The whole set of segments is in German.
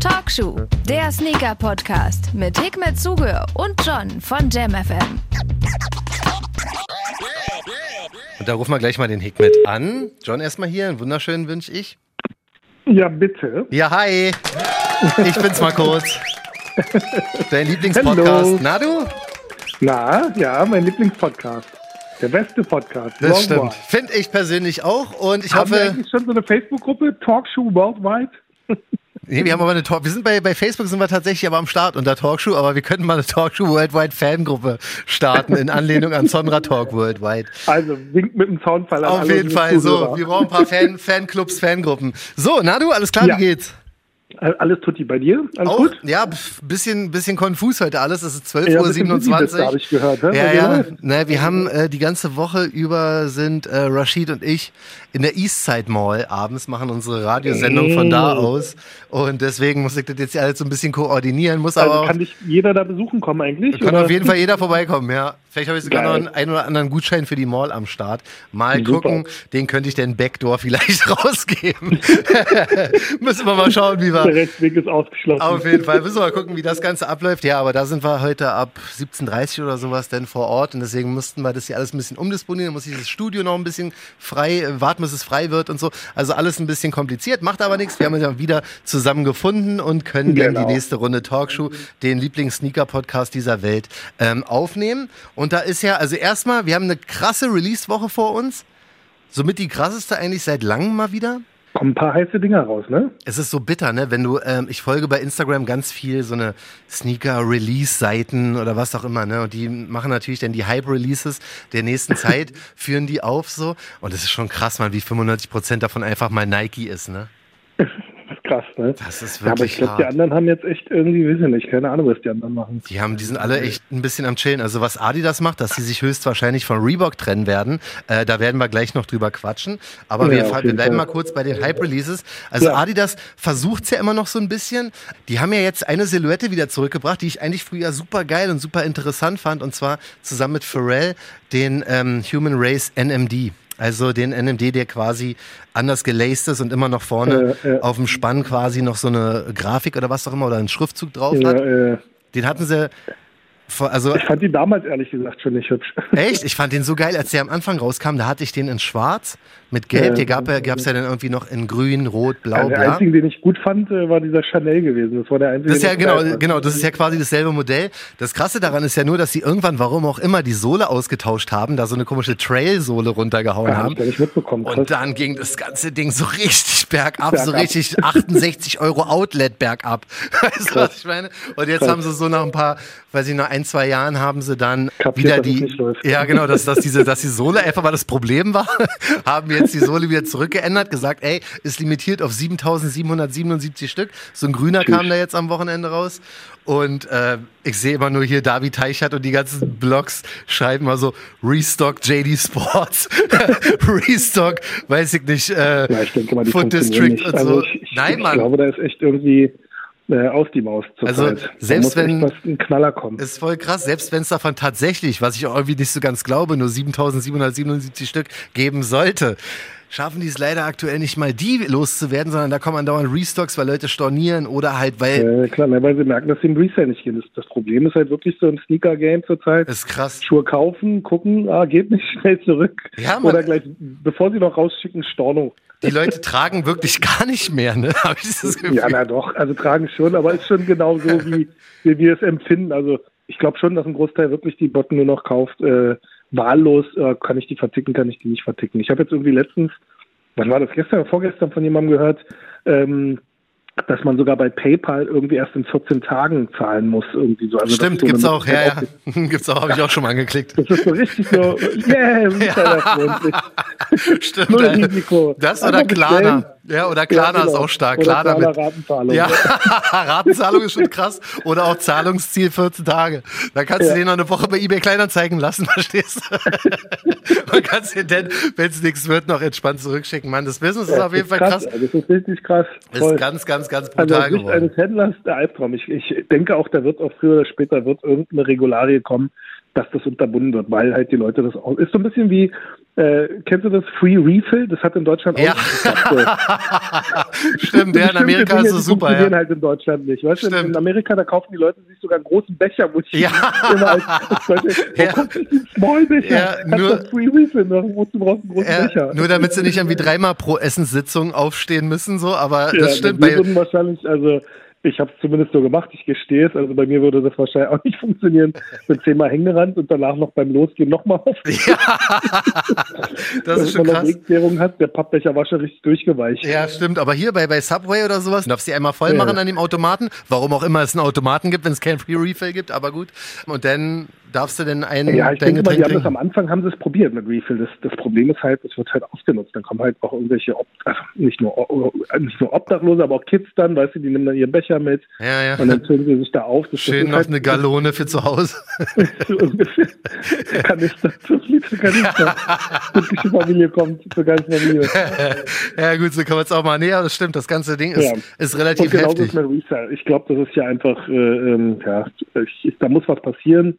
Talkshow, der Sneaker-Podcast mit Hikmet Zuge und John von JamFM. Und da rufen wir gleich mal den Hikmet an. John, erstmal hier, einen wunderschönen wünsche ich. Ja, bitte. Ja, hi. Ich bin's mal kurz. Dein Lieblingspodcast. Na du? Na, ja, mein Lieblingspodcast. Der beste Podcast. Das Long stimmt. Finde ich persönlich auch. Und ich Haben wir hoffe. eigentlich schon so eine Facebook-Gruppe, Talkshow Worldwide? Nee, wir haben aber eine Talk. Wir sind bei, bei Facebook sind wir tatsächlich aber am Start unter Talkshow, aber wir könnten mal eine Talkshow Worldwide Fangruppe starten in Anlehnung an Sonra Talk Worldwide. Also winkt mit dem Zaunfall an Auf jeden Fall so. Wir brauchen ein paar Fan, Fanclubs, Fangruppen. So, na du, alles klar, Ja. wie geht's? Alles tutti bei dir? Alles Auch? gut? Ja, bisschen, bisschen konfus heute alles. Es ist Ja, ein bisschen busy 12.27 bist du, Uhr. hab ich gehört, ne? Ja, ja. Na, wir haben äh, die ganze Woche über sind äh, Rashid und ich in der Eastside Mall abends, machen unsere Radiosendung von da aus. Und deswegen muss ich das jetzt alles so ein bisschen koordinieren, muss aber Also auch, kann dich jeder da besuchen kommen eigentlich? kann oder? auf jeden Fall jeder vorbeikommen, ja. Vielleicht habe ich sogar Geil. noch einen, einen oder anderen Gutschein für die Mall am Start. Mal Super. gucken, den könnte ich den Backdoor vielleicht rausgeben. Müssen wir mal schauen, wie wir. Der Rechtsweg ist ausgeschlossen. Auf jeden Fall. Müssen wir mal gucken, wie das Ganze abläuft. Ja, aber da sind wir heute ab 17.30 Uhr oder sowas denn vor Ort. Und deswegen mussten wir das hier alles ein bisschen umdisponieren. Muss dieses Studio noch ein bisschen frei, äh, warten, bis es frei wird und so. Also alles ein bisschen kompliziert, macht aber nichts. Wir haben uns ja wieder zusammen gefunden und können dann Genau. die nächste Runde Talkshow, den Lieblings-Sneaker-Podcast dieser Welt, ähm, aufnehmen. Und da ist ja, also erstmal, wir haben eine krasse Release-Woche vor uns. Somit die krasseste eigentlich seit langem mal wieder. Kommen ein paar heiße Dinger raus, ne? Es ist so bitter, ne? Wenn du, ähm, ich folge bei Instagram ganz viel so eine Sneaker-Release-Seiten oder was auch immer, ne? Und die machen natürlich dann die Hype-Releases der nächsten Zeit, führen die auf so. Und es ist schon krass, man, wie 95 Prozent davon einfach mal Nike ist, ne? Das ist krass, ne? Das ist Ja, aber wirklich ich glaube, die anderen haben jetzt echt irgendwie, weiß ich nicht, keine Ahnung, was die anderen machen. Die haben, die sind alle echt ein bisschen am Chillen. Also was Adidas macht, dass sie sich höchstwahrscheinlich von Reebok trennen werden, äh, da werden wir gleich noch drüber quatschen. Aber Ja, wir, wir bleiben Fall. mal kurz bei den Hype-Releases. Also Ja. Adidas versucht's ja immer noch so ein bisschen. Die haben ja jetzt eine Silhouette wieder zurückgebracht, die ich eigentlich früher super geil und super interessant fand. Und zwar zusammen mit Pharrell, den ähm, Human Race NMD. Also den NMD, der quasi anders gelaced ist und immer noch vorne Äh, äh. auf dem Spann quasi noch so eine Grafik oder was auch immer oder einen Schriftzug drauf Ja, hat. äh, Den hatten sie also ich fand die damals ehrlich gesagt schon nicht hübsch. echt, ich fand den so geil, als der am Anfang rauskam, da hatte ich den in schwarz mit gelb, Ja. hier gab es ja, ja dann irgendwie noch in grün, rot, blau, der bla. einzige, den ich gut fand, äh, war dieser Chanel gewesen. Das war der einzige. Das ist ja genau, fand. genau, das ist ja quasi dasselbe Modell. Das krasse daran ist ja nur, dass sie irgendwann, warum auch immer, die Sohle ausgetauscht haben, da so eine komische Trail-Sohle runtergehauen Ja, hab haben. ich gar nicht mitbekommen. Krass. Und dann ging das ganze Ding so richtig bergab, so Bergab. richtig 68 Euro Outlet bergab. Weißt du, was ich meine? Und jetzt Krass. haben sie so nach ein paar, weiß ich, nach ein, zwei Jahren haben sie dann Kapiert, wieder die, ja genau, dass, dass diese, dass die Sohle einfach mal das Problem war, haben jetzt die Sohle wieder zurückgeändert, gesagt, ey, ist limitiert auf 7777 Stück. So ein grüner kam da jetzt am Wochenende raus. Und äh, ich sehe immer nur hier David Teichert und die ganzen Blogs schreiben mal so Restock JD Sports, Restock, weiß ich nicht, äh, ja, ich denke mal, die Foot District und so. Also ich, ich, Nein, ich Mann. glaube, da ist echt irgendwie äh, aus die Maus zur Also, Zeit. Selbst wenn- ein Knaller kommen. Ist voll krass, selbst wenn es davon tatsächlich, was ich auch irgendwie nicht so ganz glaube, nur 7777 Stück geben sollte, schaffen die es leider aktuell nicht mal die loszuwerden, sondern da kommen andauernd Restocks, weil Leute stornieren oder halt, weil äh, klar, ne, weil sie merken, dass sie im Resale nicht gehen. Das, das Problem ist halt wirklich so im Sneaker-Game zurzeit. ist krass. Schuhe kaufen, gucken, ah, geht nicht, schnell zurück. Ja, Mann. Oder gleich, bevor sie noch rausschicken, Storno. Die Leute tragen wirklich gar nicht mehr, ne? Hab ich das Gefühl. Ja, na doch, also tragen schon, aber ist schon genau so, wie, wie wir es empfinden. Also ich glaube schon, dass ein Großteil wirklich die Botten nur noch kauft, äh, wahllos, äh, kann ich die verticken, kann ich die nicht verticken. Ich habe jetzt irgendwie letztens, wann war das, gestern oder vorgestern von jemandem gehört, ähm, dass man sogar bei PayPal irgendwie erst in 14 Tagen zahlen muss, irgendwie so. Also Stimmt, ist so gibt's auch, ja, ja. Gibt's auch, habe ich auch schon mal angeklickt. Das ist so richtig so, yeah. Stimmt. Null Risiko. Das oder Klarna. Ja, oder Klarna Ja, ist genau. auch stark. Oder Klarna Klarna mit, Ratenzahlung. Ja, Ratenzahlung ist schon krass. Oder auch Zahlungsziel 14 Tage. Da kannst Ja. du den noch eine Woche bei eBay Kleinanzeigen lassen, verstehst du? Und kannst den dann, wenn es nichts wird, noch entspannt zurückschicken. Mann, das Business ist Ja, auf jeden Fall krass. krass. Das ist richtig krass. Ist Voll. ganz, ganz, ganz Also brutal Sicht geworden. eines Händlers der Albtraum. Ich, ich denke auch, da wird auch früher oder später wird irgendeine Regularie kommen, dass das unterbunden wird, weil halt die Leute das auch. Ist so ein bisschen wie, äh, kennst du das Free Refill? Das hat in Deutschland Ja. auch. Stimmt, ja, in Amerika Dinge, ist es die super, funktionieren ja. halt in Deutschland nicht. Weißt du, Stimmt. in Amerika, da kaufen die Leute sich sogar einen großen Becher, wo ich Ja. immer als, als Leute, Ja. ja. kommt ein Small Becher? Ja, nur- das Free Refill wozu brauchst du einen großen Ja, Becher? nur damit sie nicht irgendwie dreimal pro Essenssitzung aufstehen müssen, so, aber das stimmt. Wir Bei, wahrscheinlich, also ich habe es zumindest so gemacht, ich gestehe es, also bei mir würde das wahrscheinlich auch nicht funktionieren, mit zehnmal Hängerand und danach noch beim Losgehen nochmal auf. ja, das ist schon Wenn man krass. eine Wegklärung hat, der Pappbecher war schon richtig durchgeweicht. Ja, stimmt. Aber hier bei, bei Subway oder sowas, darfst du einmal voll Ja. machen an dem Automaten. Warum auch immer es einen Automaten gibt, wenn es kein Free Refill gibt, aber gut. Und dann darfst du denn einen Ja, ich denke mal, die haben das am Anfang haben sie es probiert mit Refill. Das, das Problem ist halt, es wird halt ausgenutzt. Dann kommen halt auch irgendwelche, Ob also nicht nur, nicht nur Obdachlose, aber auch Kids dann, weißt du, die nehmen dann ihren Becher mit Ja, ja. und dann füllen sie sich da auf. Das, Schön noch halt, eine Gallone für zu Hause. Kanister, fünf Liter Kanister. Türkische Familie kommt zur ganzen Familie. ja, gut, so kann man es auch mal. Aber das stimmt. Das ganze Ding ist, Ja. ist Und relativ genau heftig. ist mit Resale. Ich glaube, das ist ja einfach, äh, ähm, ja, ich, da muss was passieren,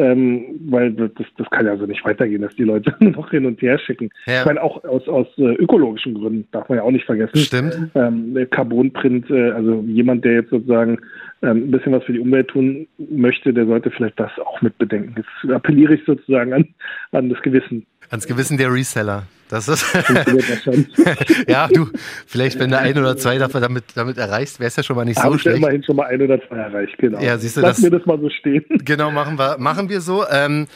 ähm, weil das, das kann ja so nicht weitergehen, dass die Leute noch hin und her schicken. Ja. Ich meine, auch aus, aus äh, ökologischen Gründen, darf man ja auch nicht vergessen. Stimmt. Ähm, der Carbonprint, äh, also jemand, der jetzt sozusagen ähm, ein bisschen was für die Umwelt tun möchte, der sollte vielleicht das auch mit bedenken. Jetzt appelliere ich sozusagen an, an das Gewissen. Ans Gewissen der Reseller. Das ist. Ja, du, vielleicht, wenn du ein oder zwei damit, damit erreicht, wäre es ja schon mal nicht so Habe ich schlecht. immerhin schon mal ein oder zwei erreicht, genau. Ja, siehst du, Lass das- mir das mal so stehen. Genau, machen wir, machen wir so. Ähm,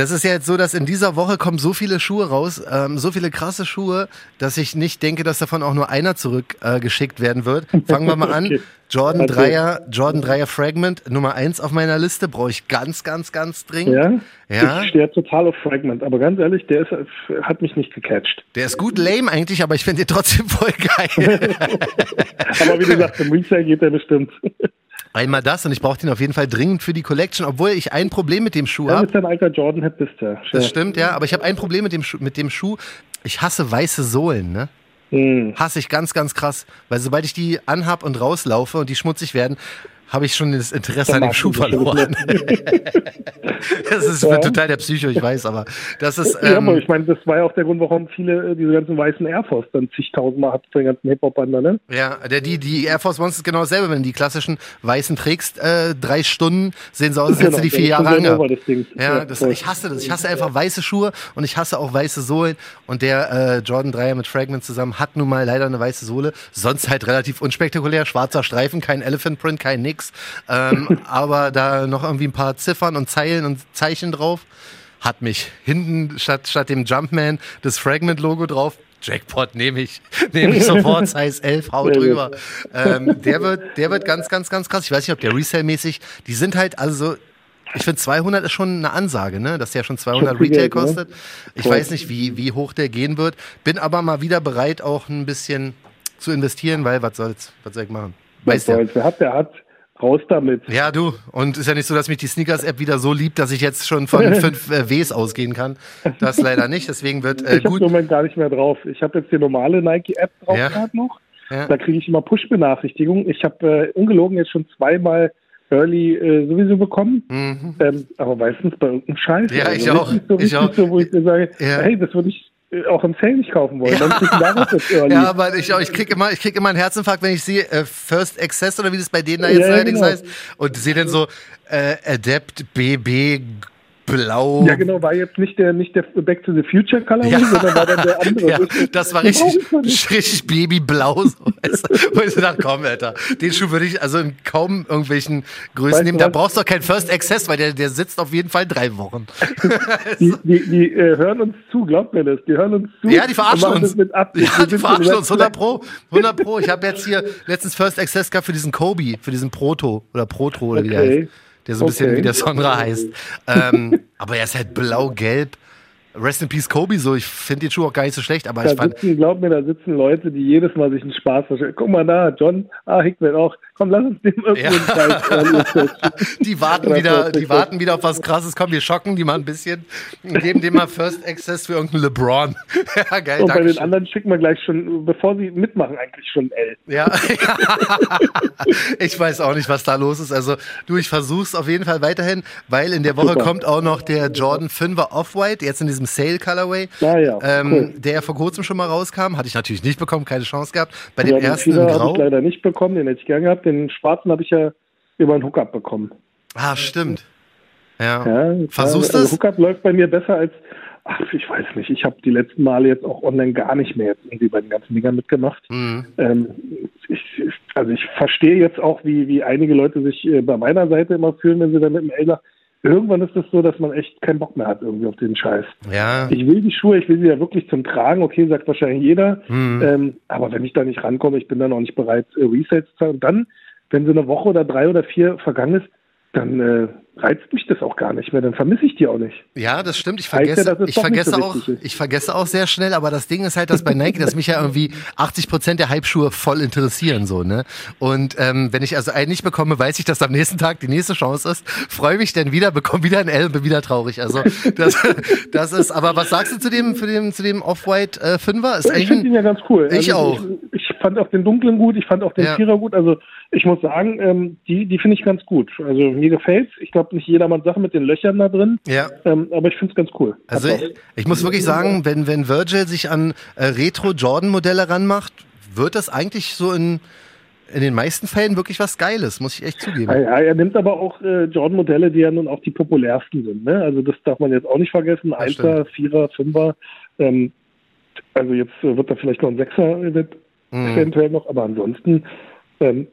das ist ja jetzt so, dass in dieser Woche kommen so viele Schuhe raus, ähm, so viele krasse Schuhe, dass ich nicht denke, dass davon auch nur einer zurückgeschickt äh, werden wird. Fangen wir mal an. Okay. Jordan Okay. 3er, Jordan 3er Fragment, Nummer eins auf meiner Liste, brauche ich ganz, ganz, ganz dringend. Ja? Ja. Ich stehe total auf Fragment, aber ganz ehrlich, der ist, hat mich nicht gecatcht. Der ist gut lame eigentlich, aber ich finde den trotzdem voll geil. Aber wie gesagt, im Resale geht der bestimmt. Einmal das und ich brauche den auf jeden Fall dringend für die Collection, obwohl ich ein Problem mit dem Schuh Ja, habe. mit deinem alter Jordan hat bist du. Das stimmt, ja, aber ich habe ein Problem mit dem, Schuh, mit dem Schuh. Ich hasse weiße Sohlen, ne? Hm. Hasse ich ganz, ganz krass. Weil sobald ich die anhab und rauslaufe und die schmutzig werden, habe ich schon das Interesse an dem Schuh verloren. das ist Ja. total der Psycho, ich weiß, aber das ist. ja, aber Ähm, ich meine, das war ja auch der Grund, warum viele äh, diese ganzen weißen Air Force dann zigtausendmal hat für den ganzen Hip-Hop-Bander, ne? ja, der, die, die Air Force Ones ist genau dasselbe. Wenn du die klassischen weißen trägst, äh, drei Stunden, sehen sie aus, als hättest du die vier Genau, das Jahre schon angehabt. Ja, das, ich hasse das. Ich hasse einfach weiße Schuhe und ich hasse auch weiße Sohlen. Und der äh, Jordan 3er mit Fragment zusammen hat nun mal leider eine weiße Sohle. Sonst halt relativ unspektakulär. Schwarzer Streifen, kein Elephant Print, kein nix. Ähm, aber da noch irgendwie ein paar Ziffern und Zeilen und Zeichen drauf. Hat mich hinten statt, statt dem Jumpman das Fragment-Logo drauf. Jackpot nehme ich, nehme ich sofort, Size 11, hau drüber. Ähm, der wird, der wird ganz, ganz, ganz krass. Ich weiß nicht, ob der Resale-mäßig, die sind halt also ich finde 200 ist schon eine Ansage, ne? dass der schon 200 Schon viel Retail ne? kostet. Ich weiß nicht, wie, wie hoch der gehen wird. Bin aber mal wieder bereit, auch ein bisschen zu investieren, weil was soll's, was soll ich machen? Soll's? Wer hat, der hat. Raus damit. Ja, du. Und ist ja nicht so, dass mich die Sneakers-App wieder so liebt, dass ich jetzt schon von fünf äh, Ws ausgehen kann. Das leider nicht. Deswegen wird äh, ich habe gut. im Moment gar nicht mehr drauf. Ich habe jetzt die normale Nike-App drauf Ja. gerade noch. Ja. Da kriege ich immer Push-Benachrichtigungen. Ich habe äh, ungelogen jetzt schon zweimal Early äh, sowieso bekommen. Mhm. Ähm, aber meistens bei irgendeinem Scheiß. Ja, ich richtig auch. So, Ich auch. so, wo ich dir sage, Ja. hey, das würde ich auch im Sale nicht kaufen wollen. Ja. Ja, aber ich, ich krieg immer, ich krieg immer einen Herzinfarkt, wenn ich sehe äh, First Access oder wie das bei denen da jetzt Ja, ja, allerdings genau. heißt und sehe dann so äh, Adept BB Blau. Ja, genau, war jetzt nicht der, nicht der Back to the Future Colorway, Ja. sondern war dann der andere. Ja, das war richtig, richtig Babyblau. So? Wo ich so dachte, komm, Alter, den Schuh würde ich also in kaum irgendwelchen Größen Weißt nehmen. Da was? brauchst du doch keinen First Access, weil der, der sitzt auf jeden Fall drei Wochen. Die, die, die äh, hören uns zu, glaubt mir das. Die hören uns zu. Ja, die verarschen uns. Absicht. Ja, die verarschen uns, 100 Pro. 100 Pro. Ich habe jetzt hier letztens First Access gehabt für diesen Kobe, für diesen Proto oder Protro oder wie der Okay. heißt. Der so ein bisschen Okay. wie der Sonra heißt. Ähm, aber er ist halt blau-gelb. Rest in Peace Kobe, so ich finde den Schuh auch gar nicht so schlecht, aber da ich fand. Sitzen, glaub mir, da sitzen Leute, die jedes Mal sich einen Spaß verstehen. Guck mal da, John, ah, Hickman auch. Komm, lass uns dem irgendwo ja. Die warten wieder, die warten wieder auf was krasses. Komm, wir schocken die mal ein bisschen und geben dem mal First Access für irgendeinen LeBron. ja, geil. Und bei den anderen schicken wir gleich schon, bevor sie mitmachen, eigentlich schon L. Ja. ich weiß auch nicht, was da los ist. Also, du, ich versuch's auf jeden Fall weiterhin, weil in der Woche Super. kommt auch noch der Jordan 5er Off-White, jetzt in diesem Sale Colorway, ah, ja. ähm, cool. der vor kurzem schon mal rauskam. Hatte ich natürlich nicht bekommen, keine Chance gehabt. Bei ja, dem ersten in Grau. habe ich leider nicht bekommen, den hätte ich gern gehabt. Den schwarzen habe ich ja über einen Hookup bekommen. Ah, stimmt. Ja. ja Versuchst du also? Hookup läuft bei mir besser als, ach, ich weiß nicht. Ich habe die letzten Male jetzt auch online gar nicht mehr jetzt irgendwie bei den ganzen Dingern mitgemacht. Mhm. Ähm, ich, also ich verstehe jetzt auch, wie, wie einige Leute sich äh, bei meiner Seite immer fühlen, wenn sie dann mit dem L irgendwann ist es das so, dass man echt keinen Bock mehr hat irgendwie auf den Scheiß. Ja. Ich will die Schuhe, ich will sie ja wirklich zum Tragen, okay, sagt wahrscheinlich jeder. Mhm. Ähm, aber wenn ich da nicht rankomme, ich bin dann auch nicht bereit, äh, Resales zu zahlen. Und dann, wenn so eine Woche oder drei oder vier vergangen ist, dann äh, reizt mich das auch gar nicht mehr, dann vermisse ich die auch nicht. Ja, das stimmt. Ich vergesse, ja, ich vergesse so auch, ich vergesse auch sehr schnell, aber das Ding ist halt, dass bei Nike, dass mich ja irgendwie 80 Prozent der Hype-Schuhe voll interessieren, so, ne? Und ähm, wenn ich also einen nicht bekomme, weiß ich, dass am nächsten Tag die nächste Chance ist, freue mich dann wieder, bekomme wieder ein L und bin wieder traurig. Also, das, das ist, aber was sagst du zu dem, für dem, zu dem Off-White äh, Fünfer? Ist ich finde ihn ja ganz cool. Ich also, auch. Ich, ich, fand auch den dunklen gut, ich fand auch den ja. Vierer gut, also ich muss sagen, ähm, die, die finde ich ganz gut. Also mir gefällt's. Ich glaube, nicht jedermann Sache mit den Löchern da drin. Ja. Ähm, aber ich finde es ganz cool. Also ich, ich, muss wirklich sagen, wenn, wenn Virgil sich an äh, Retro-Jordan-Modelle ranmacht, wird das eigentlich so in, in den meisten Fällen wirklich was Geiles, muss ich echt zugeben. Ja, er nimmt aber auch äh, Jordan-Modelle, die ja nun auch die populärsten sind. Ne? Also das darf man jetzt auch nicht vergessen. Einser, Vierer, Fünfer. Ähm, also jetzt äh, wird da vielleicht noch ein Sechser mhm. eventuell noch, aber ansonsten ähm,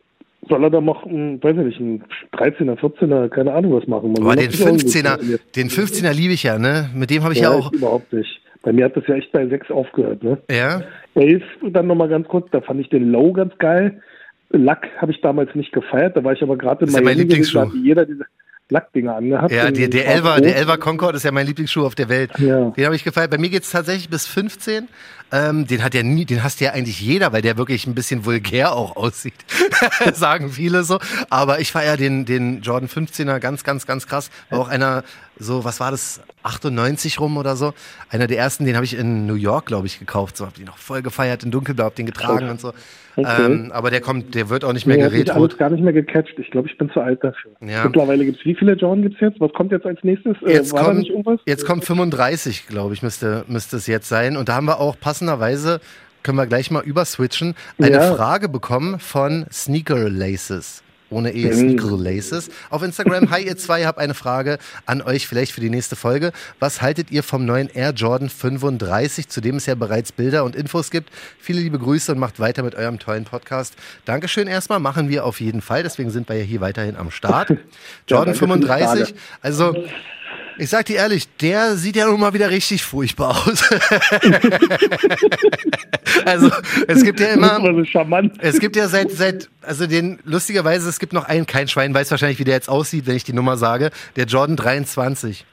soll er da noch, ein, weiß ich nicht, ein 13er, 14er, keine Ahnung was machen. Man Aber den 15er, den 15er liebe ich ja, ne? Mit dem habe ich ja, ja auch. Überhaupt nicht. Bei mir hat das ja echt bei 6 aufgehört, ne? Ja. 11 dann nochmal ganz kurz, da fand ich den Low ganz geil. Lack habe ich damals nicht gefeiert, da war ich aber gerade in ist ja mein Lieblingsschuh. Jeder diese, Lackdinger angehabt. Ja, der, der Elva, der Elva Concord ist ja mein Lieblingsschuh auf der Welt. Ja. Den habe ich gefeiert. Bei mir geht es tatsächlich bis 15. Ähm, den hat ja nie, den hast ja eigentlich jeder, weil der wirklich ein bisschen vulgär auch aussieht. Sagen viele so. Aber ich feiere den, den Jordan 15er ganz, ganz, ganz krass. War auch einer, so, was war das, 98 rum oder so. Einer der ersten, den habe ich in New York, glaube ich, gekauft. So, habe den noch voll gefeiert in Dunkelblau, hab den getragen okay. und so. Okay. Ähm, aber der kommt, der wird auch nicht mehr nee, geredet. Ich gar nicht mehr gecatcht. Ich glaube, ich bin zu alt dafür. Ja. Mittlerweile gibt es, wie viele Jordan gibt es jetzt? Was kommt jetzt als nächstes? Äh, jetzt, kommt, jetzt kommt 35, glaube ich, müsste, müsste es jetzt sein. Und da haben wir auch passenderweise, können wir gleich mal überswitchen, eine ja. Frage bekommen von Sneaker Laces ohne E, Sneaker Laces. Auf Instagram, hi ihr zwei, habe eine Frage an euch vielleicht für die nächste Folge. Was haltet ihr vom neuen Air Jordan 35, zu dem es ja bereits Bilder und Infos gibt? Viele liebe Grüße und macht weiter mit eurem tollen Podcast. Dankeschön erstmal, machen wir auf jeden Fall, deswegen sind wir ja hier weiterhin am Start. Jordan ja, 35, also ich sag dir ehrlich, der sieht ja nun mal wieder richtig furchtbar aus. also, es gibt ja immer. Es gibt ja seit, seit, also den, lustigerweise, es gibt noch einen, kein Schwein weiß wahrscheinlich, wie der jetzt aussieht, wenn ich die Nummer sage. Der Jordan 23.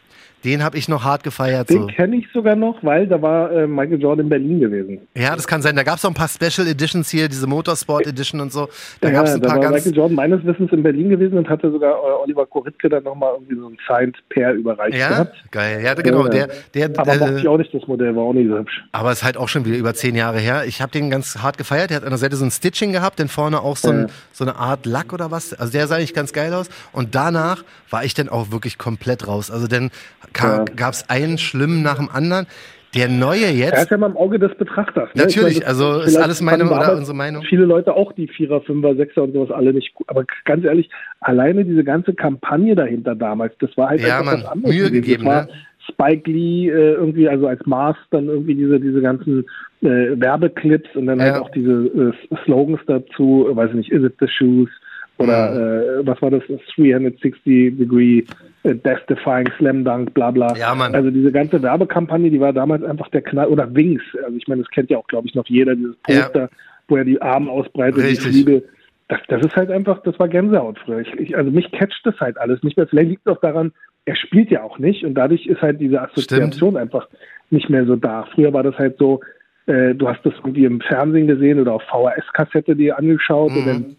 Den habe ich noch hart gefeiert. Den so. kenne ich sogar noch, weil da war äh, Michael Jordan in Berlin gewesen. Ja, das kann sein. Da gab es auch ein paar Special Editions hier, diese Motorsport Edition und so. Da ja, gab es ein da paar war ganz. Michael Jordan meines Wissens in Berlin gewesen und hatte sogar äh, Oliver Koritke dann nochmal irgendwie so ein Signed Pair überreicht ja? gehabt. Geil, ja, genau. Der, der, aber äh, mochte ich auch nicht das Modell, war auch nicht so hübsch. Aber ist halt auch schon wieder über zehn Jahre her. Ich habe den ganz hart gefeiert. Der hat an der Seite so ein Stitching gehabt, denn vorne auch so, ein, so eine Art Lack oder was. Also der sah eigentlich ganz geil aus. Und danach war ich dann auch wirklich komplett raus. Also dann gab es einen schlimmen nach dem anderen. Der neue jetzt. Er ist ja mal im Auge des Betrachters. Ne? Natürlich, meine, also ist alles meine oder unsere Meinung. Viele Leute auch die Vierer, Fünfer, Sechser und sowas alle nicht gut. Aber ganz ehrlich, alleine diese ganze Kampagne dahinter damals, das war halt ja, einfach man, was anderes. Mühe gegeben, ne? Spike Lee äh, irgendwie, also als Mars dann irgendwie diese, diese ganzen äh, Werbeclips und dann halt ja. halt auch diese äh, Slogans dazu, weiß ich nicht, Is it the shoes? Oder mhm. äh, was war das? 360 Degree äh, Death Defying Slam Dunk, bla bla. Ja, Mann. Also diese ganze Werbekampagne, die war damals einfach der Knall. Oder Wings. Also ich meine, das kennt ja auch, glaube ich, noch jeder, dieses Poster, ja. wo er die Arme ausbreitet, Richtig. die Fliege. Das, das ist halt einfach, das war Gänsehaut früher. Ich, ich, also mich catcht das halt alles nicht mehr. Vielleicht liegt es auch daran, er spielt ja auch nicht und dadurch ist halt diese Assoziation Stimmt. einfach nicht mehr so da. Früher war das halt so, äh, du hast das irgendwie im Fernsehen gesehen oder auf VHS-Kassette dir angeschaut mhm. und dann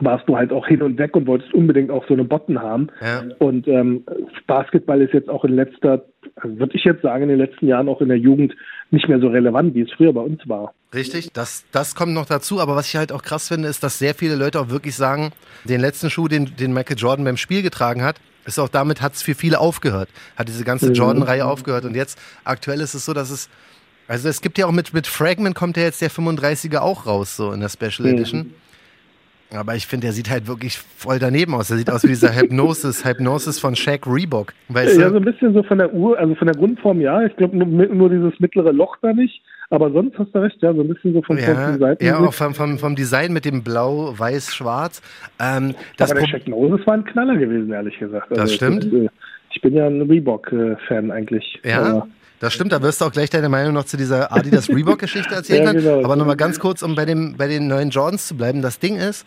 warst du halt auch hin und weg und wolltest unbedingt auch so eine Botten haben. Ja. Und ähm, Basketball ist jetzt auch in letzter, also würde ich jetzt sagen, in den letzten Jahren auch in der Jugend nicht mehr so relevant, wie es früher bei uns war. Richtig, das, das kommt noch dazu. Aber was ich halt auch krass finde, ist, dass sehr viele Leute auch wirklich sagen, den letzten Schuh, den, den Michael Jordan beim Spiel getragen hat, ist auch damit hat es für viele aufgehört, hat diese ganze mhm. Jordan-Reihe aufgehört. Und jetzt aktuell ist es so, dass es, also es gibt ja auch mit, mit Fragment kommt ja jetzt der 35er auch raus, so in der Special mhm. Edition. Aber ich finde, der sieht halt wirklich voll daneben aus. Der sieht aus wie dieser Hypnosis, Hypnosis von Shaq Reebok. Weißt ja, du? so ein bisschen so von der Uhr, also von der Grundform, ja. Ich glaube nur, nur dieses mittlere Loch da nicht. Aber sonst hast du recht, ja, so ein bisschen so vom, ja, Seiten. Ja, auch vom, vom, vom Design mit dem Blau, Weiß, Schwarz. Ähm, aber der Shaq Moses war ein Knaller gewesen, ehrlich gesagt. Also das stimmt. Ich, ich, bin ja ein Reebok-Fan eigentlich. Ja. Aber das stimmt, da wirst du auch gleich deine Meinung noch zu dieser Adidas Reebok-Geschichte erzählen. ja, genau. Aber nochmal ganz kurz, um bei, dem, bei den neuen Jordans zu bleiben. Das Ding ist,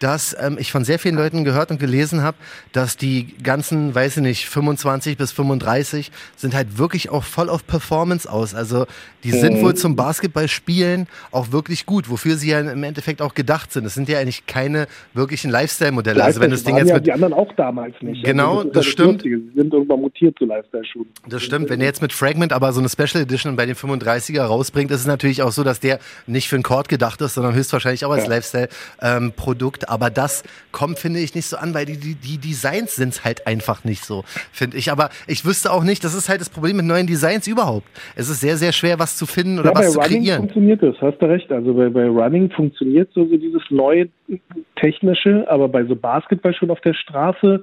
dass ähm, ich von sehr vielen Leuten gehört und gelesen habe, dass die ganzen, weiß ich nicht, 25 bis 35 sind halt wirklich auch voll auf Performance aus. Also die mhm. sind wohl zum Basketballspielen auch wirklich gut, wofür sie ja im Endeffekt auch gedacht sind. Es sind ja eigentlich keine wirklichen Lifestyle-Modelle. Also wenn das Ding jetzt ja mit die anderen auch damals nicht. Genau, also das, das stimmt. Lustige. Sie sind irgendwann mutiert zu Lifestyle-Schuhen. Das stimmt. Wenn er jetzt mit Fragment aber so eine Special Edition bei den 35er rausbringt, ist es natürlich auch so, dass der nicht für einen Court gedacht ist, sondern höchstwahrscheinlich auch als ja. Lifestyle-Produkt. Aber das kommt, finde ich, nicht so an, weil die, die, die Designs sind es halt einfach nicht so, finde ich. Aber ich wüsste auch nicht, das ist halt das Problem mit neuen Designs überhaupt. Es ist sehr, sehr schwer, was zu finden oder ja, was zu Running kreieren. funktioniert das, hast du recht. Also bei, bei Running funktioniert so, so dieses neue technische, aber bei so Basketball schon auf der Straße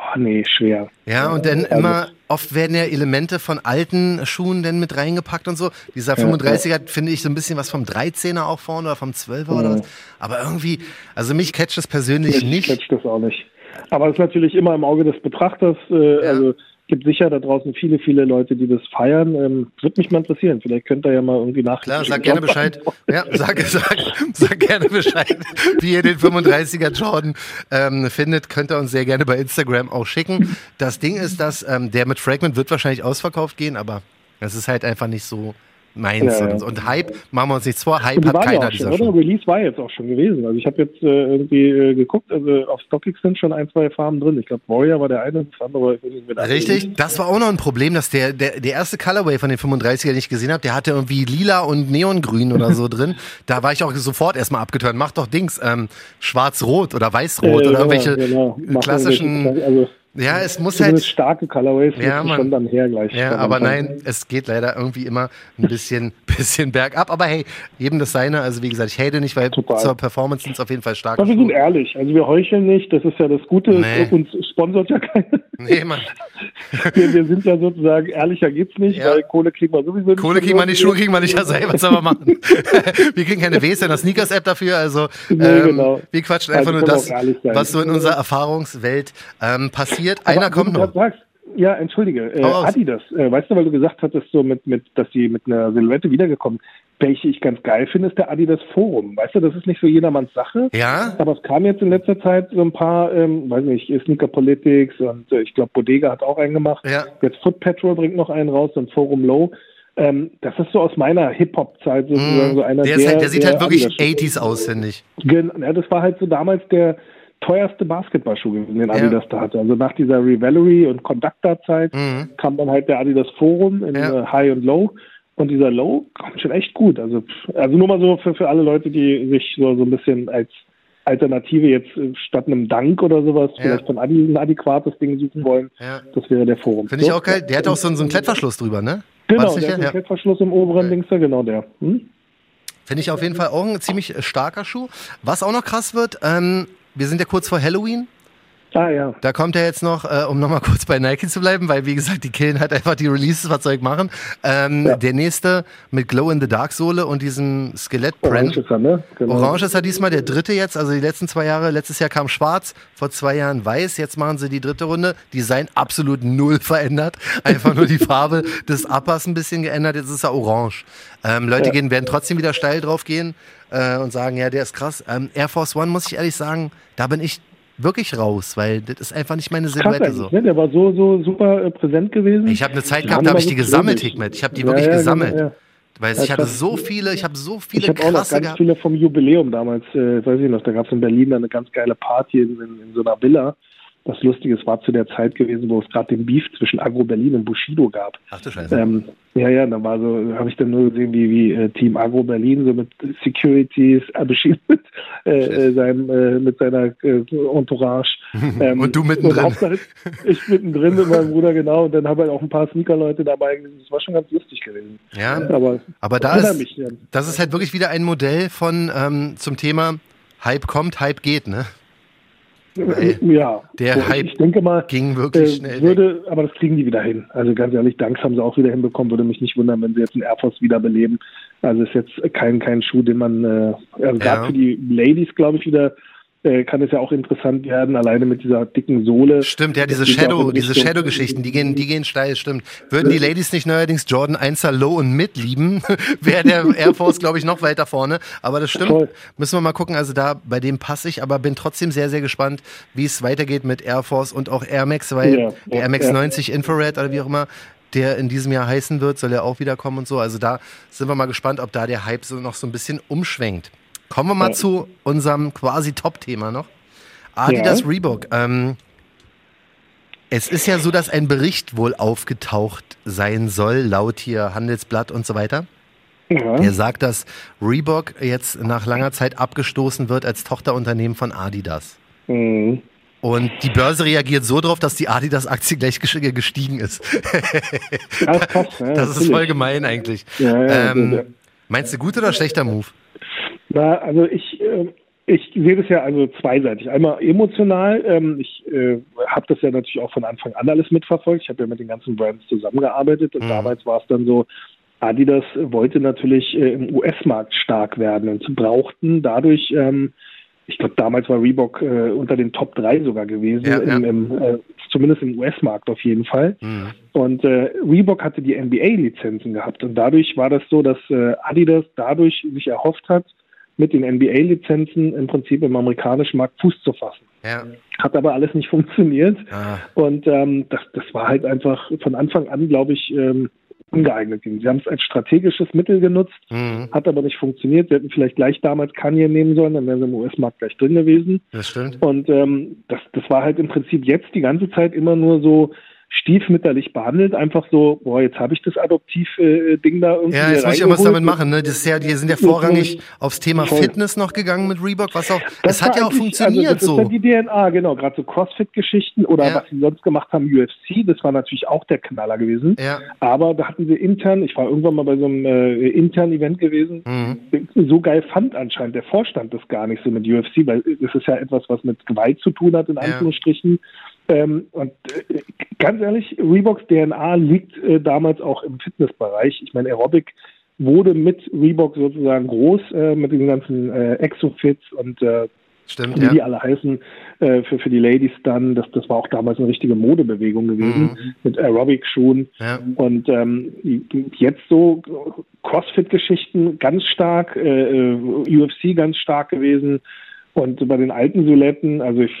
Oh, nee, schwer. Ja, und dann also, immer, oft werden ja Elemente von alten Schuhen dann mit reingepackt und so. Dieser 35er ja, finde ich so ein bisschen was vom 13er auch vorne oder vom 12er mhm. oder was. Aber irgendwie, also mich catcht das persönlich mich nicht. Catcht das auch nicht. Aber es ist natürlich immer im Auge des Betrachters. Äh, ja. Also gibt sicher da draußen viele, viele Leute, die das feiern. Ähm, würde mich mal interessieren. Vielleicht könnt ihr ja mal irgendwie nach. Klar, sag gerne Bescheid. Ja, sag, sag, sag gerne Bescheid, wie ihr den 35er Jordan ähm, findet. Könnt ihr uns sehr gerne bei Instagram auch schicken. Das Ding ist, dass ähm, der mit Fragment wird wahrscheinlich ausverkauft gehen, aber es ist halt einfach nicht so meins. Ja, ja. Und, und, Hype, machen wir uns nichts vor, Hype hat keiner ja dieser schon? Release war jetzt auch schon gewesen. Also ich habe jetzt äh, irgendwie äh, geguckt, also auf StockX sind schon ein, zwei Farben drin. Ich glaube, Warrior war der eine, das andere war Richtig, das war auch noch ein Problem, dass der, der, der erste Colorway von den 35er, den ich gesehen habe, der hatte irgendwie lila und neongrün oder so drin. Da war ich auch sofort erstmal abgetönt. Mach doch Dings, ähm, schwarz-rot oder weiß-rot äh, oder irgendwelche genau. klassischen... Also ja, es muss Zumindest halt. starke Colorways ja, man, schon dann her gleich. Ja, aber nein, es geht leider irgendwie immer ein bisschen, bisschen bergab. Aber hey, jedem das seine. Also wie gesagt, ich hate nicht, weil Total. zur Performance sind es auf jeden Fall stark. Aber wir sind ehrlich. Also wir heucheln nicht. Das ist ja das Gute. Nee. Uns sponsort ja keiner. Nee, Mann. wir, wir, sind ja sozusagen, ehrlicher geht's nicht, ja. weil Kohle kriegen wir sowieso nicht. Kohle kriegen wir nicht, Schuhe kriegen wir nicht. Also hey, was soll man machen? wir kriegen keine Ws in der Sneakers-App dafür. Also nee, ähm, genau. wir quatschen einfach also, nur das, was so in unserer Erfahrungswelt ähm, passiert passiert. Aber Einer kommt noch. Sagst, ja, entschuldige, äh, Adidas, äh, weißt du, weil du gesagt hattest, so mit, mit, dass sie mit einer Silhouette wiedergekommen, welche ich ganz geil finde, ist der Adidas Forum. Weißt du, das ist nicht so jedermanns Sache. Ja. Aber es kam jetzt in letzter Zeit so ein paar, ähm, weiß nicht, Sneaker Politics und äh, ich glaube Bodega hat auch einen gemacht. Ja. Jetzt Foot Patrol bringt noch einen raus und Forum Low. Ähm, das ist so aus meiner Hip-Hop-Zeit sozusagen mm. so einer der, der, halt, der sieht halt wirklich 80s aus, finde ich. Genau, ja, das war halt so damals der, teuerste Basketballschuh gewesen, den Adidas ja. da hatte. Also nach dieser Revelry und Conductor-Zeit mhm. kam dann halt der Adidas Forum in ja. Äh, High und Low. Und dieser Low kommt schon echt gut. Also, also nur mal so für, für alle Leute, die sich so, so ein bisschen als Alternative jetzt äh, statt einem Dank oder sowas ja. vielleicht von Adi ein adäquates Ding suchen wollen. Ja. Das wäre der Forum. Finde ich auch geil. Der hat auch so, so einen Klettverschluss drüber, ne? Genau, der hat einen. Klettverschluss im oberen okay. Da, genau der. Hm? Finde ich auf jeden Fall auch ein ziemlich starker Schuh. Was auch noch krass wird, ähm, wir sind ja kurz vor Halloween. Ah, ja. Da kommt er jetzt noch, äh, um nochmal kurz bei Nike zu bleiben, weil wie gesagt, die killen halt einfach die Releases, was soll ich machen. Ähm, ja. Der nächste mit Glow in the Dark Sohle und diesem Skelett-Brand. Orange ist er, ne? Genau. Orange ist er diesmal der dritte jetzt, also die letzten zwei Jahre. Letztes Jahr kam schwarz, vor zwei Jahren weiß, jetzt machen sie die dritte Runde. Design absolut null verändert. Einfach nur die Farbe des Uppers ein bisschen geändert, jetzt ist er orange. Ähm, Leute ja. gehen, werden trotzdem wieder steil drauf gehen äh, und sagen, ja, der ist krass. Ähm, Air Force One, muss ich ehrlich sagen, da bin ich wirklich raus, weil das ist einfach nicht meine Silhouette so. Ne? Der war so, so super äh, präsent gewesen. Ich habe eine Zeit gehabt, da habe ich die gesammelt, Hikmet. Ich habe die wirklich ja, gesammelt. Genau, weil ja, ich hatte so viele, ich habe so viele Ich habe auch noch ganz gehabt. viele vom Jubiläum damals, äh, weiß ich noch, da gab es in Berlin eine ganz geile Party in, in, in so einer Villa was Lustiges war zu der Zeit gewesen, wo es gerade den Beef zwischen Agro Berlin und Bushido gab. Ach du Scheiße. Ähm, ja, ja, da war so, habe ich dann nur gesehen, wie, wie äh, Team Agro Berlin so mit Securities, äh, Bushido mit, äh, äh seinem, äh, mit seiner äh, Entourage. Ähm, und du mittendrin. Und ich mittendrin mit meinem Bruder, genau. Und dann haben wir auch ein paar Sneaker-Leute dabei. Das war schon ganz lustig gewesen. Ja, aber, aber da ist, mich, ja. das ist halt wirklich wieder ein Modell von ähm, zum Thema Hype kommt, Hype geht, ne? Weil ja, der so, Hype ich denke mal, ging wirklich äh, schnell. Würde, aber das kriegen die wieder hin. Also ganz ehrlich, Danks haben sie auch wieder hinbekommen. Würde mich nicht wundern, wenn sie jetzt einen Air Force wiederbeleben. Also ist jetzt kein, kein Schuh, den man, äh, also ja. gerade für die Ladies, glaube ich, wieder äh, kann es ja auch interessant werden, alleine mit dieser dicken Sohle. Stimmt, ja, diese Shadow, diese Shadow-Geschichten, die gehen, die gehen steil, stimmt. Würden die Ladies nicht neuerdings Jordan 1er Low und Mid lieben, wäre der Air Force, glaube ich, noch weiter vorne. Aber das stimmt. Toll. Müssen wir mal gucken. Also da, bei dem passe ich, aber bin trotzdem sehr, sehr gespannt, wie es weitergeht mit Air Force und auch Air Max, weil ja, der Air Max ja. 90 Infrared oder wie auch immer, der in diesem Jahr heißen wird, soll ja auch wiederkommen und so. Also da sind wir mal gespannt, ob da der Hype so noch so ein bisschen umschwenkt. Kommen wir mal zu unserem quasi Top-Thema noch. Adidas ja. Reebok. Ähm, es ist ja so, dass ein Bericht wohl aufgetaucht sein soll, laut hier Handelsblatt und so weiter. Ja. Der sagt, dass Reebok jetzt nach langer Zeit abgestoßen wird als Tochterunternehmen von Adidas. Mhm. Und die Börse reagiert so drauf, dass die Adidas-Aktie gleich gestiegen ist. das, ist, krass, ja, das ist voll gemein eigentlich. Ja, ähm, meinst du gut oder schlechter Move? Na, also ich, äh, ich sehe das ja also zweiseitig. Einmal emotional. Ähm, ich äh, habe das ja natürlich auch von Anfang an alles mitverfolgt. Ich habe ja mit den ganzen Brands zusammengearbeitet und mhm. damals war es dann so, Adidas wollte natürlich äh, im US-Markt stark werden und brauchten dadurch, ähm, ich glaube damals war Reebok äh, unter den Top 3 sogar gewesen, ja, ja. Im, im, äh, zumindest im US-Markt auf jeden Fall. Mhm. Und äh, Reebok hatte die NBA-Lizenzen gehabt und dadurch war das so, dass äh, Adidas dadurch sich erhofft hat, mit den NBA-Lizenzen im Prinzip im amerikanischen Markt Fuß zu fassen. Ja. Hat aber alles nicht funktioniert. Ah. Und ähm, das, das war halt einfach von Anfang an, glaube ich, ähm, ungeeignet. Sie haben es als strategisches Mittel genutzt, mhm. hat aber nicht funktioniert. Sie hätten vielleicht gleich damals Kanye nehmen sollen, dann wären sie im US-Markt gleich drin gewesen. Das stimmt. Und ähm, das, das war halt im Prinzip jetzt die ganze Zeit immer nur so, stiefmütterlich behandelt, einfach so, boah, jetzt habe ich das Adoptiv-Ding äh, da irgendwie. Ja, jetzt muss ich irgendwas damit machen, ne? Das ist ja, die sind ja vorrangig aufs Thema Voll. Fitness noch gegangen mit Reebok, was auch, das, das hat ja auch funktioniert also das so. Das ist ja die DNA, genau, gerade so Crossfit-Geschichten oder ja. was sie sonst gemacht haben, UFC, das war natürlich auch der Knaller gewesen. Ja. Aber da hatten sie intern, ich war irgendwann mal bei so einem äh, internen Event gewesen, mhm. so geil fand anscheinend der Vorstand das gar nicht so mit UFC, weil es ist ja etwas, was mit Gewalt zu tun hat, in Anführungsstrichen. Ja. Ähm, und äh, ganz ehrlich, Reeboks DNA liegt äh, damals auch im Fitnessbereich. Ich meine, Aerobic wurde mit Reebok sozusagen groß, äh, mit den ganzen äh, Exofits und äh, Stimmt, wie ja. die alle heißen, äh, für, für die Ladies dann. Das, das war auch damals eine richtige Modebewegung gewesen mhm. mit Aerobic-Schuhen. Ja. Und ähm, jetzt so Crossfit-Geschichten ganz stark, UFC ganz stark gewesen. Und bei den alten Soletten, also ich,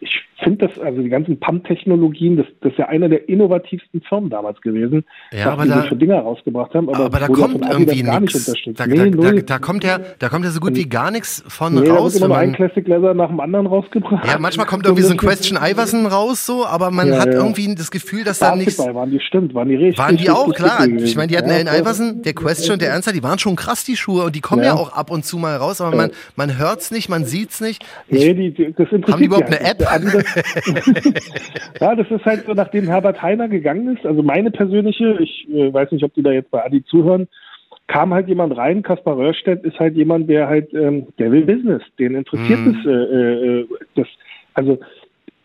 ich finde das, also die ganzen Pump-Technologien, das, das ist ja einer der innovativsten Firmen damals gewesen, ja, aber da, für Dinger rausgebracht haben. Aber, aber da kommt irgendwie nichts. Da, nee, da, da, da, kommt ja, da kommt ja so gut wie gar nichts von nee, raus. Da wird immer ein Classic Leather nach dem anderen rausgebracht. Ja, manchmal kommt irgendwie so ein Question Iverson raus, so, aber man ja, hat ja. irgendwie das Gefühl, dass da nichts. waren die stimmt, waren die richtig. Waren die auch, klar. Ich meine, die hatten ja, Allen Iverson, der Question und der Ernster, die waren schon krass, die Schuhe, und die kommen ja, auch ab und zu mal raus, aber man, man hört's nicht, man sieht's nicht. Ich, nee, die, das haben die überhaupt eine App? ja, das ist halt so, nachdem Herbert Heiner gegangen ist, also meine persönliche, ich äh, weiß nicht, ob die da jetzt bei Adi zuhören, kam halt jemand rein, Kaspar Röhrstedt ist halt jemand, der halt, ähm, der will Business, den interessiert mhm. es, äh, äh, das, also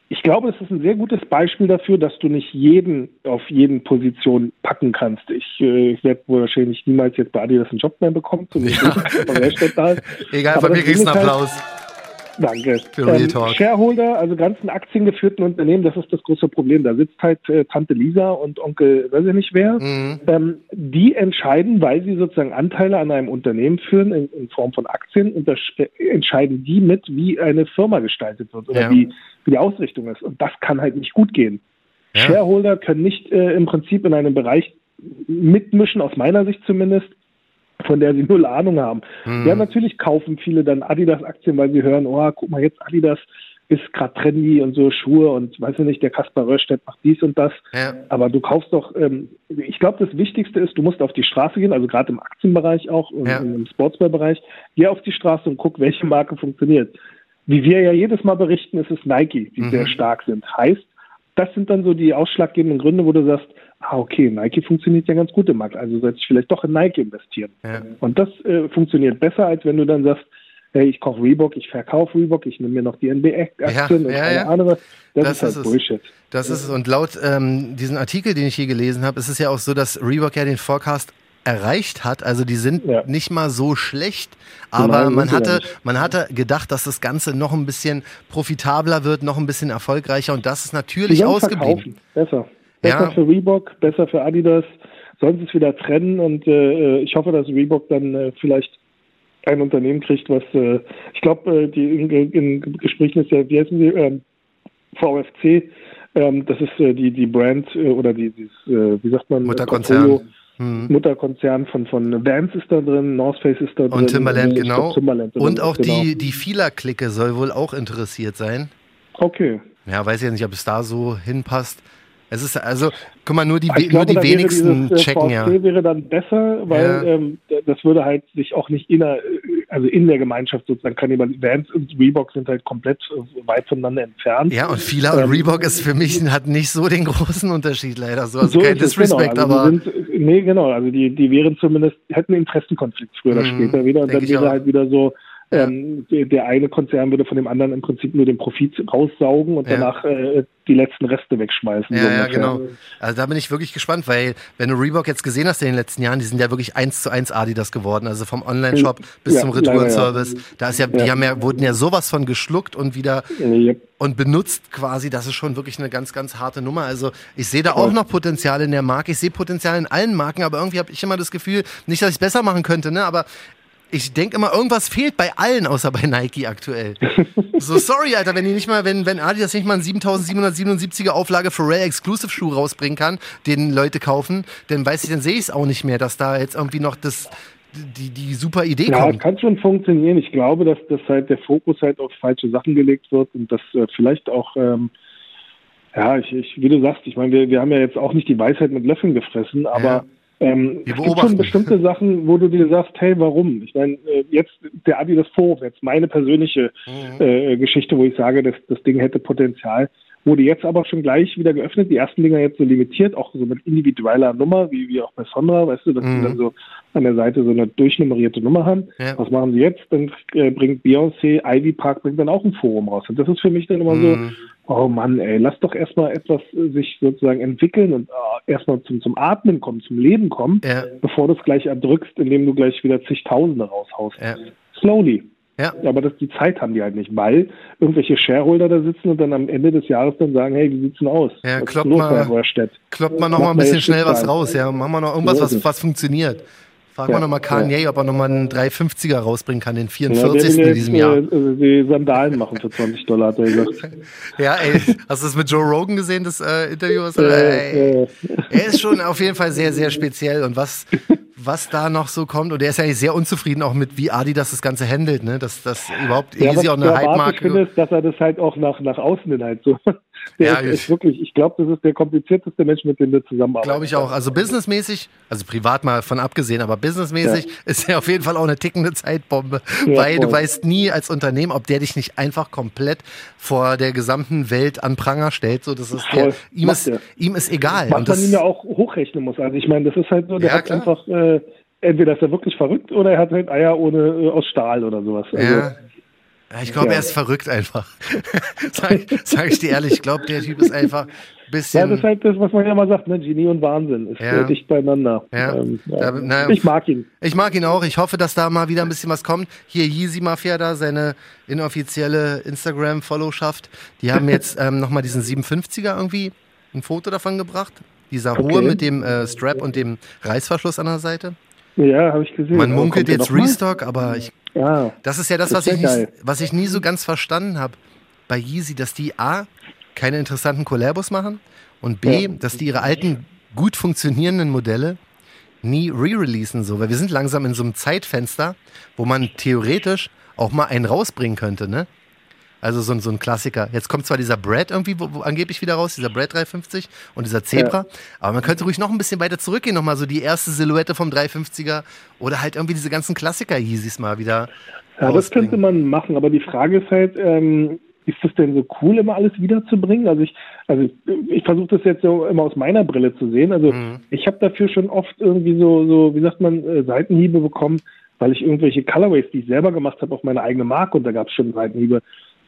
ich glaube, es ist ein sehr gutes Beispiel dafür, dass du nicht jeden auf jeden Position packen kannst. Ich, äh, ich werde wohl wahrscheinlich niemals jetzt bei Adidas einen Job mehr bekommen, ja. Egal, Aber bei mir kriegst du einen halt Applaus. Halt, Danke. Für Real Ähm, Talk. Shareholder, also ganzen aktiengeführten Unternehmen, das ist das große Problem. Da sitzt halt äh, Tante Lisa und Onkel, weiß ich nicht wer. Mhm. Ähm, die entscheiden, weil sie sozusagen Anteile an einem Unternehmen führen in, in Form von Aktien, und das, äh, entscheiden die mit, wie eine Firma gestaltet wird oder Ja. wie, wie die Ausrichtung ist. Und das kann halt nicht gut gehen. Ja. Shareholder können nicht äh, im Prinzip in einem Bereich mitmischen, aus meiner Sicht zumindest, von der sie null Ahnung haben. Mhm. Ja, natürlich kaufen viele dann Adidas-Aktien, weil sie hören, oh, guck mal, jetzt Adidas ist gerade trendy und so Schuhe und weiß ich nicht, der Kaspar Röhrstedt macht dies und das. Ja. Aber du kaufst doch, ähm, ich glaube, das Wichtigste ist, du musst auf die Straße gehen, also gerade im Aktienbereich auch und Ja. im Sportswear-Bereich, geh auf die Straße und guck, welche Marke funktioniert. Wie wir ja jedes Mal berichten, ist es Nike, die Mhm. sehr stark sind. Heißt, das sind dann so die ausschlaggebenden Gründe, wo du sagst, ah, okay, Nike funktioniert ja ganz gut im Markt, also sollte ich vielleicht doch in Nike investieren. Ja. Und das äh, funktioniert besser, als wenn du dann sagst, hey, ich kaufe Reebok, ich verkaufe Reebok, ich nehme mir noch die NBA-Aktien Ja, und ja, keine ja. Ahnung was. Das, Das ist halt ist. Bullshit. Das ist es. Und laut ähm, diesem Artikel, den ich hier gelesen habe, ist es ja auch so, dass Reebok ja den Forecast erreicht hat. Also die sind Ja. nicht mal so schlecht, aber Nein, man sie hatte, man hatte gedacht, dass das Ganze noch ein bisschen profitabler wird, noch ein bisschen erfolgreicher und das ist natürlich ausgeblieben. verkaufen. Besser. Besser Ja. für Reebok, besser für Adidas. Sollen sie es wieder trennen und äh, ich hoffe, dass Reebok dann äh, vielleicht ein Unternehmen kriegt, was äh, ich glaube, äh, die in, in Gesprächen ist ja, wie heißen die, ähm, VFC, ähm, das ist äh, die, die Brand äh, oder die, dieses, äh, wie sagt man, Mutterkonzern. Portfolio- Hm. Mutterkonzern von, von Vans ist da drin, North Face ist da drin. Und Timberland, ich glaub, genau. Timberland Und auch genau. die, die Fieler-Clique soll wohl auch interessiert sein. Okay. Ja, weiß ich ja nicht, ob es da so hinpasst. Es ist also, guck mal, nur die, Ich nur glaube, die wenigsten dieses, äh, checken ja. VfC wäre dann besser, weil Ja. ähm, das würde halt sich auch nicht inner, also in der Gemeinschaft sozusagen kannibalisieren. Vans und Reebok sind halt komplett äh, weit voneinander entfernt. Ja, und Fila und Ähm, Reebok ist für mich, hat nicht so den großen Unterschied leider so. Also So kein es, Disrespect, genau. Also aber. sind, nee, genau. Also die, die wären zumindest, hätten Interessenkonflikt früher oder Mhm, später wieder. Und dann wäre halt wieder so, Ja. Ähm, der, der eine Konzern würde von dem anderen im Prinzip nur den Profit raussaugen und Ja. danach äh, die letzten Reste wegschmeißen. Ja, so ja, genau. Also da bin ich wirklich gespannt, weil wenn du Reebok jetzt gesehen hast in den letzten Jahren, die sind ja wirklich eins zu eins Adidas geworden. Also vom Online-Shop bis Ja, zum Retourenservice. Da ist ja, die haben ja, wurden ja sowas von geschluckt und wieder und benutzt quasi. Das ist schon wirklich eine ganz, ganz harte Nummer. Also ich sehe da auch noch Potenzial in der Marke. Ich sehe Potenzial in allen Marken, aber irgendwie habe ich immer das Gefühl, nicht, dass ich es besser machen könnte, ne? Aber ich denke immer, irgendwas fehlt bei allen, außer bei Nike aktuell. so, sorry, Alter, wenn die nicht mal, wenn, wenn Adidas nicht mal einen 7777er Auflage für Rare Exclusive Schuh rausbringen kann, den Leute kaufen, dann weiß ich, dann sehe ich es auch nicht mehr, dass da jetzt irgendwie noch das, die, die super Idee Ja, kommt. kann schon funktionieren. Ich glaube, dass das halt der Fokus halt auf falsche Sachen gelegt wird und dass äh, vielleicht auch, ähm, ja, ich, ich, wie du sagst, ich meine, wir, wir haben ja jetzt auch nicht die Weisheit mit Löffeln gefressen, aber ähm, Wir es gibt schon bestimmte Sachen, wo du dir sagst, hey, warum? Ich meine, äh, jetzt der Adidas Forum, jetzt meine persönliche Mhm. äh, Geschichte, wo ich sage, dass das Ding hätte Potenzial, wurde jetzt aber schon gleich wieder geöffnet. Die ersten Dinger jetzt so limitiert, auch so mit individueller Nummer, wie, wie auch bei Sonra, weißt du, dass Mhm. die dann so an der Seite so eine durchnummerierte Nummer haben. Ja. Was machen sie jetzt? Dann äh, bringt Beyoncé, Ivy Park bringt dann auch ein Forum raus. Und das ist für mich dann immer Mhm. so, oh Mann, ey, lass doch erstmal etwas äh, sich sozusagen entwickeln und äh, erstmal zum, zum Atmen kommen, zum Leben kommen, Ja. bevor du es gleich erdrückst, indem du gleich wieder zigtausende raushaust. Ja. Slowly. Ja. Aber das, die Zeit haben die halt nicht, weil irgendwelche Shareholder da sitzen und dann am Ende des Jahres dann sagen, hey, wie sieht's denn aus? Ja, Was ist klopp los mal-? Kloppt man noch mal ein mal bisschen schnell was raus, ja. Machen wir noch irgendwas, was, was funktioniert. Fragen Ja, wir noch mal Kanye, ob er noch mal einen 350er rausbringen kann, den Ja, 44. der will in diesem Jahr. Äh, äh, die Sandalen machen für 20 Dollar, hat er gesagt. Ja, ey, hast du das mit Joe Rogan gesehen, das äh, Interview? Was, Äh, äh, er ist schon auf jeden Fall sehr, sehr speziell und was, was da noch so kommt und er ist ja sehr unzufrieden auch mit, wie Adidas das Ganze handelt, ne? Dass das überhaupt ja, ich auch eine Hype-Marke. finde, ist, dass er das halt auch nach, nach außen hin halt so. Der Ja, ist, ist wirklich, ich glaube, das ist der komplizierteste Mensch, mit dem wir zusammenarbeiten. Glaube ich auch. Also businessmäßig, also privat mal von abgesehen, aber businessmäßig ist er auf jeden Fall auch eine tickende Zeitbombe, Ja, weil du voll. weißt nie als Unternehmen, ob der dich nicht einfach komplett vor der gesamten Welt an Pranger stellt. So, das ist der, ihm ist, er. ihm ist egal. Was Und man ihm ja auch hochrechnen muss. Also ich meine, das ist halt so, der Ja, hat klar. einfach, äh, entweder ist er wirklich verrückt oder er hat halt Eier ohne äh, aus Stahl oder sowas. Also, ja, Ja, ich glaube, Ja. er ist verrückt einfach. sag, sag ich dir ehrlich, ich glaube, der Typ ist einfach ein Ja, bisschen. das ist halt das, was man ja mal sagt, ne? Genie und Wahnsinn ist Ja. dicht beieinander. Ja. Ähm, Da- na, ich mag ihn. Ich mag ihn auch. Ich hoffe, dass da mal wieder ein bisschen was kommt. Hier Yeezy Mafia da, seine inoffizielle Instagram-Followschaft. Die haben jetzt ähm, nochmal diesen 750er irgendwie ein Foto davon gebracht. Dieser hohe Okay. mit dem äh, Strap und dem Reißverschluss an der Seite. Ja, habe ich gesehen. Man munkelt jetzt mal? Restock, aber ich, Ja, das ist ja das, Das was ich, geil. was ich nie so ganz verstanden habe bei Yeezy, dass die A, keine interessanten Collabos machen und B, Ja. dass die ihre alten, gut funktionierenden Modelle nie re-releasen, so, weil wir sind langsam in so einem Zeitfenster, wo man theoretisch auch mal einen rausbringen könnte, ne? Also so, ein- so ein Klassiker. Jetzt kommt zwar dieser Brad irgendwie wo, wo angeblich wieder raus, dieser Brad 350 und dieser Zebra, aber man könnte ruhig noch ein bisschen weiter zurückgehen, nochmal so die erste Silhouette vom 350er oder halt irgendwie diese ganzen Klassiker-Yeezys mal wieder Ja, das könnte man machen, aber die Frage ist halt, ähm, ist das denn so cool, immer alles wiederzubringen? Also ich, also ich versuche das jetzt so immer aus meiner Brille zu sehen. Also Mhm. ich habe dafür schon oft irgendwie so, so, wie sagt man, äh, Seitenhiebe bekommen, weil ich irgendwelche Colorways, die ich selber gemacht habe, auf meine eigene Marke und da gab es schon Seitenhiebe.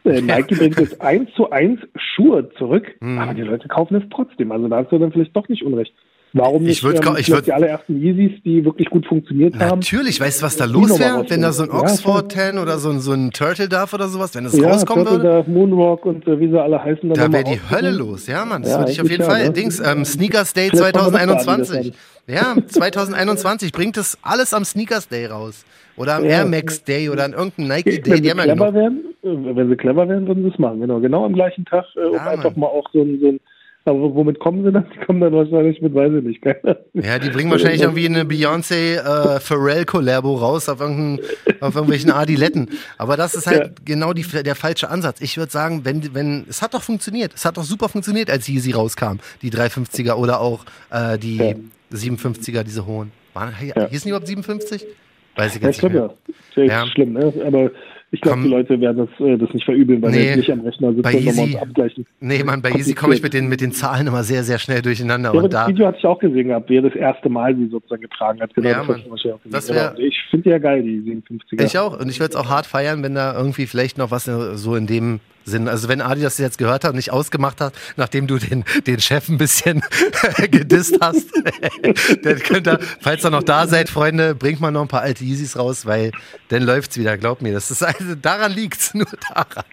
Äh, Nike bringt jetzt eins zu eins Schuhe zurück, Mhm. aber die Leute kaufen es trotzdem. Also da hast du dann vielleicht doch nicht unrecht. Warum Ich nicht würd ähm, ich würd- die allerersten Yeezys, die wirklich gut funktioniert haben? Natürlich, weißt du, was da los wäre, wenn da so ein rausbringen. Ja, Oxford 10 oder so ein, so ein Turtle Dove oder sowas, wenn das Ja, rauskommen Turtle würde? Dove, Moonwalk und äh, wie sie alle heißen. dann Da wäre die Hölle los, ja, Mann. Das Ja, würde ich auf jeden Fall. ne? Dings, ähm, Sneakers Day Vielleicht kann man das 2021. Ja, 2021 bringt es alles am Sneakers Day raus. Oder am. Air Max Day oder an irgendeinem Nike Day. Wenn sie clever wären, äh, wenn sie clever wären, würden sie es machen. Genau, genau am gleichen Tag, äh, um einfach Mann. mal auch so ein, so ein aber womit kommen sie dann? Die kommen dann wahrscheinlich mit, weiß ich nicht. Ja, die bringen wahrscheinlich irgendwie eine Beyoncé äh, Pharrell Collabo raus auf, auf irgendwelchen Adiletten. Aber das ist halt Ja. genau die, der falsche Ansatz. Ich würde sagen, wenn, wenn, es hat doch funktioniert. Es hat doch super funktioniert, als Yeezy rauskam. Die 350er oder auch äh, die Ja. 57er, diese hohen. Waren. Hießen die überhaupt 57? Weiß ich Ja, jetzt ich nicht mehr. ja. Ist ja Ja. schlimm, ne? Aber ich glaube, die Leute werden das, äh, das nicht verübeln, weil Nee. wir jetzt nicht am Rechner sitzen und nochmal uns abgleichen. Nee, Mann, bei Yeezy komme ich mit den, mit den Zahlen immer sehr, sehr schnell durcheinander. Ja, und das da, Video hatte ich auch gesehen gehabt, wie er das erste Mal sie sozusagen getragen hat. Genau, Ja, das auch gesehen. Wär-. Ich finde ja geil, die 57er. Ich auch. Und ich würde es auch hart feiern, wenn da irgendwie vielleicht noch was so in dem Sinn, also wenn Adi das jetzt gehört hat und nicht ausgemacht hat, nachdem du den, den Chef ein bisschen gedisst hast, dann könnt ihr, falls ihr noch da seid, Freunde, bringt mal noch ein paar alte Yeezys raus, weil dann läuft's wieder, glaub mir. Das ist also, daran liegt's, nur daran.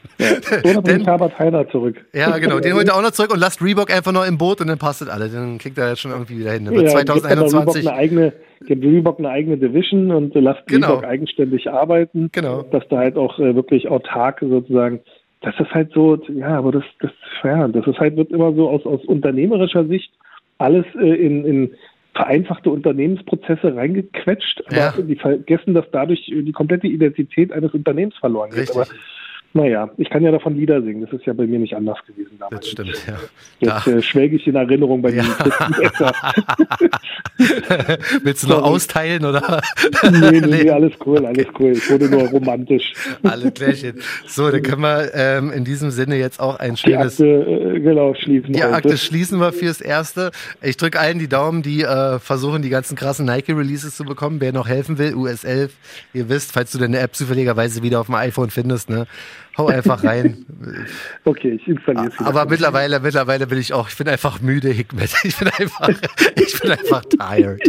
Oder bringt Herbert Heiner zurück. ja, genau, den holt er auch noch zurück und lasst Reebok einfach noch im Boot und dann passt das alles. Dann kriegt er jetzt schon irgendwie wieder hin. Dann wird Ja, gibt aber 2021. Reebok eine eigene, gibt Reebok eine eigene Division und lasst Genau. Reebok eigenständig arbeiten. Genau. Dass da halt auch äh, wirklich autark sozusagen, das ist halt so, ja, aber das, das, ja, das ist halt, wird immer so aus, aus unternehmerischer Sicht alles äh, in, in vereinfachte Unternehmensprozesse reingequetscht, aber Ja. die vergessen, dass dadurch äh, die komplette Identität eines Unternehmens verloren geht. Richtig. Aber naja, ich kann ja davon Lieder singen, das ist ja bei mir nicht anders gewesen damals. Das stimmt, ja. Jetzt äh, schwelge ich in Erinnerung bei Ja. Besser. Willst du noch Sorry. austeilen oder? nee, nee, nee, alles cool, alles cool. Ich wurde nur romantisch. Alle Klärchen. So, dann können wir ähm, in diesem Sinne jetzt auch ein Die schönes. Akte, äh, genau, schließen Die heute. Akte schließen wir fürs Erste. Ich drücke allen die Daumen, die äh, versuchen, die ganzen krassen Nike-Releases zu bekommen. Wer noch helfen will, US11, ihr wisst, falls du deine App zufälligerweise wieder auf dem iPhone findest, ne, hau einfach rein. Okay, ich installiere es. Aber mittlerweile, mittlerweile bin ich auch, ich bin einfach müde, Hikmet. Ich bin einfach, ich bin einfach tired.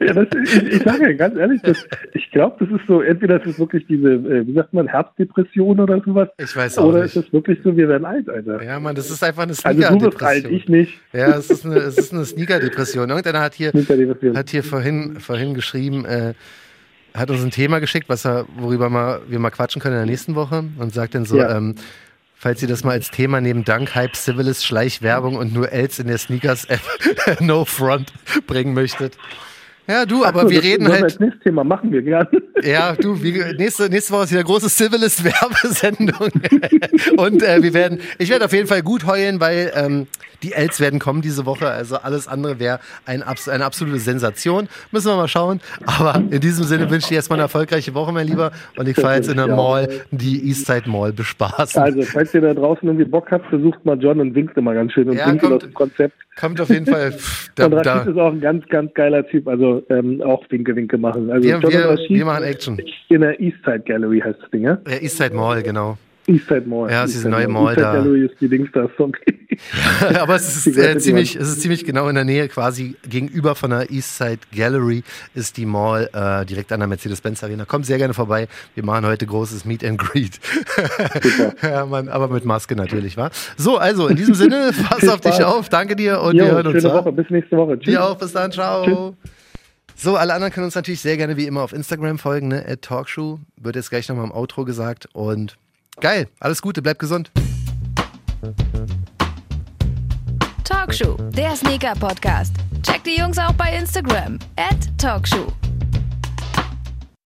ja, das, ich, ich sage ja ganz ehrlich, das, ich glaube, das ist so, entweder ist es wirklich diese, äh, wie sagt man, Herbstdepression oder sowas. Ich weiß auch Oder nicht. ist es wirklich so, wir werden alt, Alter. Ja, Mann, das ist einfach eine also du bist alt, Sneaker-Depression. ich nicht. Ja, es ist eine, es ist eine Sneaker-Depression. Irgendeiner hat hier, Sneaker-Depression. hat hier vorhin, vorhin geschrieben, äh, hat uns ein Thema geschickt, was er, worüber mal, wir mal quatschen können in der nächsten Woche und sagt dann so, Ja. ähm, falls ihr das mal als Thema neben Dank, Hype, Civilist, Schleichwerbung und nur Els in der Sneakers-App No Front bringen möchtet. Ja, du, aber So, wir reden halt, Als nächstes Thema machen wir gerne. ja, du, wir, nächste, nächste Woche ist wieder große Civilist-Werbesendung. Und äh, wir werden, ich werde auf jeden Fall gut heulen, weil ähm, Die Els werden kommen diese Woche. Also alles andere wäre ein, eine absolute Sensation. Müssen wir mal schauen. Aber in diesem Sinne wünsche ich dir erstmal eine erfolgreiche Woche, mein Lieber. Und ich fahre jetzt in der Mall, die Eastside Mall bespaßen. Also, falls ihr da draußen irgendwie Bock habt, besucht mal John und winkt immer ganz schön und Ja, winkt kommt- dem Konzept. Kommt auf jeden Fall. Da, und Rashid ist auch ein ganz, ganz geiler Typ, also ähm, auch Winke, Winke machen. Also wir, John und wir, Rashid wir machen Action. in der Eastside Gallery heißt das Ding, ja? Ja, Eastside Mall, genau. Eastside Mall. Ja, es ist Eastside neue Mall Eastside da. Gallery ist die Dings da, sorry. Aber es ist, äh, ziemlich, es ist ziemlich genau in der Nähe, quasi gegenüber von der Eastside Gallery ist die Mall äh, direkt an der Mercedes-Benz Arena. Kommt sehr gerne vorbei. Wir machen heute großes Meet and Greet. Ja, Mann, aber mit Maske natürlich, wa? So, also in diesem Sinne, pass auf dich auf. Danke dir und Jo, wir hören uns. schöne? Woche, bis nächste Woche. Tschüss. Dir auch, bis dann, ciao. So, alle anderen können uns natürlich sehr gerne wie immer auf Instagram folgen, ne? At Talkshow. Wird jetzt gleich nochmal im Outro gesagt. Und geil, alles Gute, bleibt gesund. Talkshow, der Sneaker-Podcast. Checkt die Jungs auch bei Instagram. At Talkshow.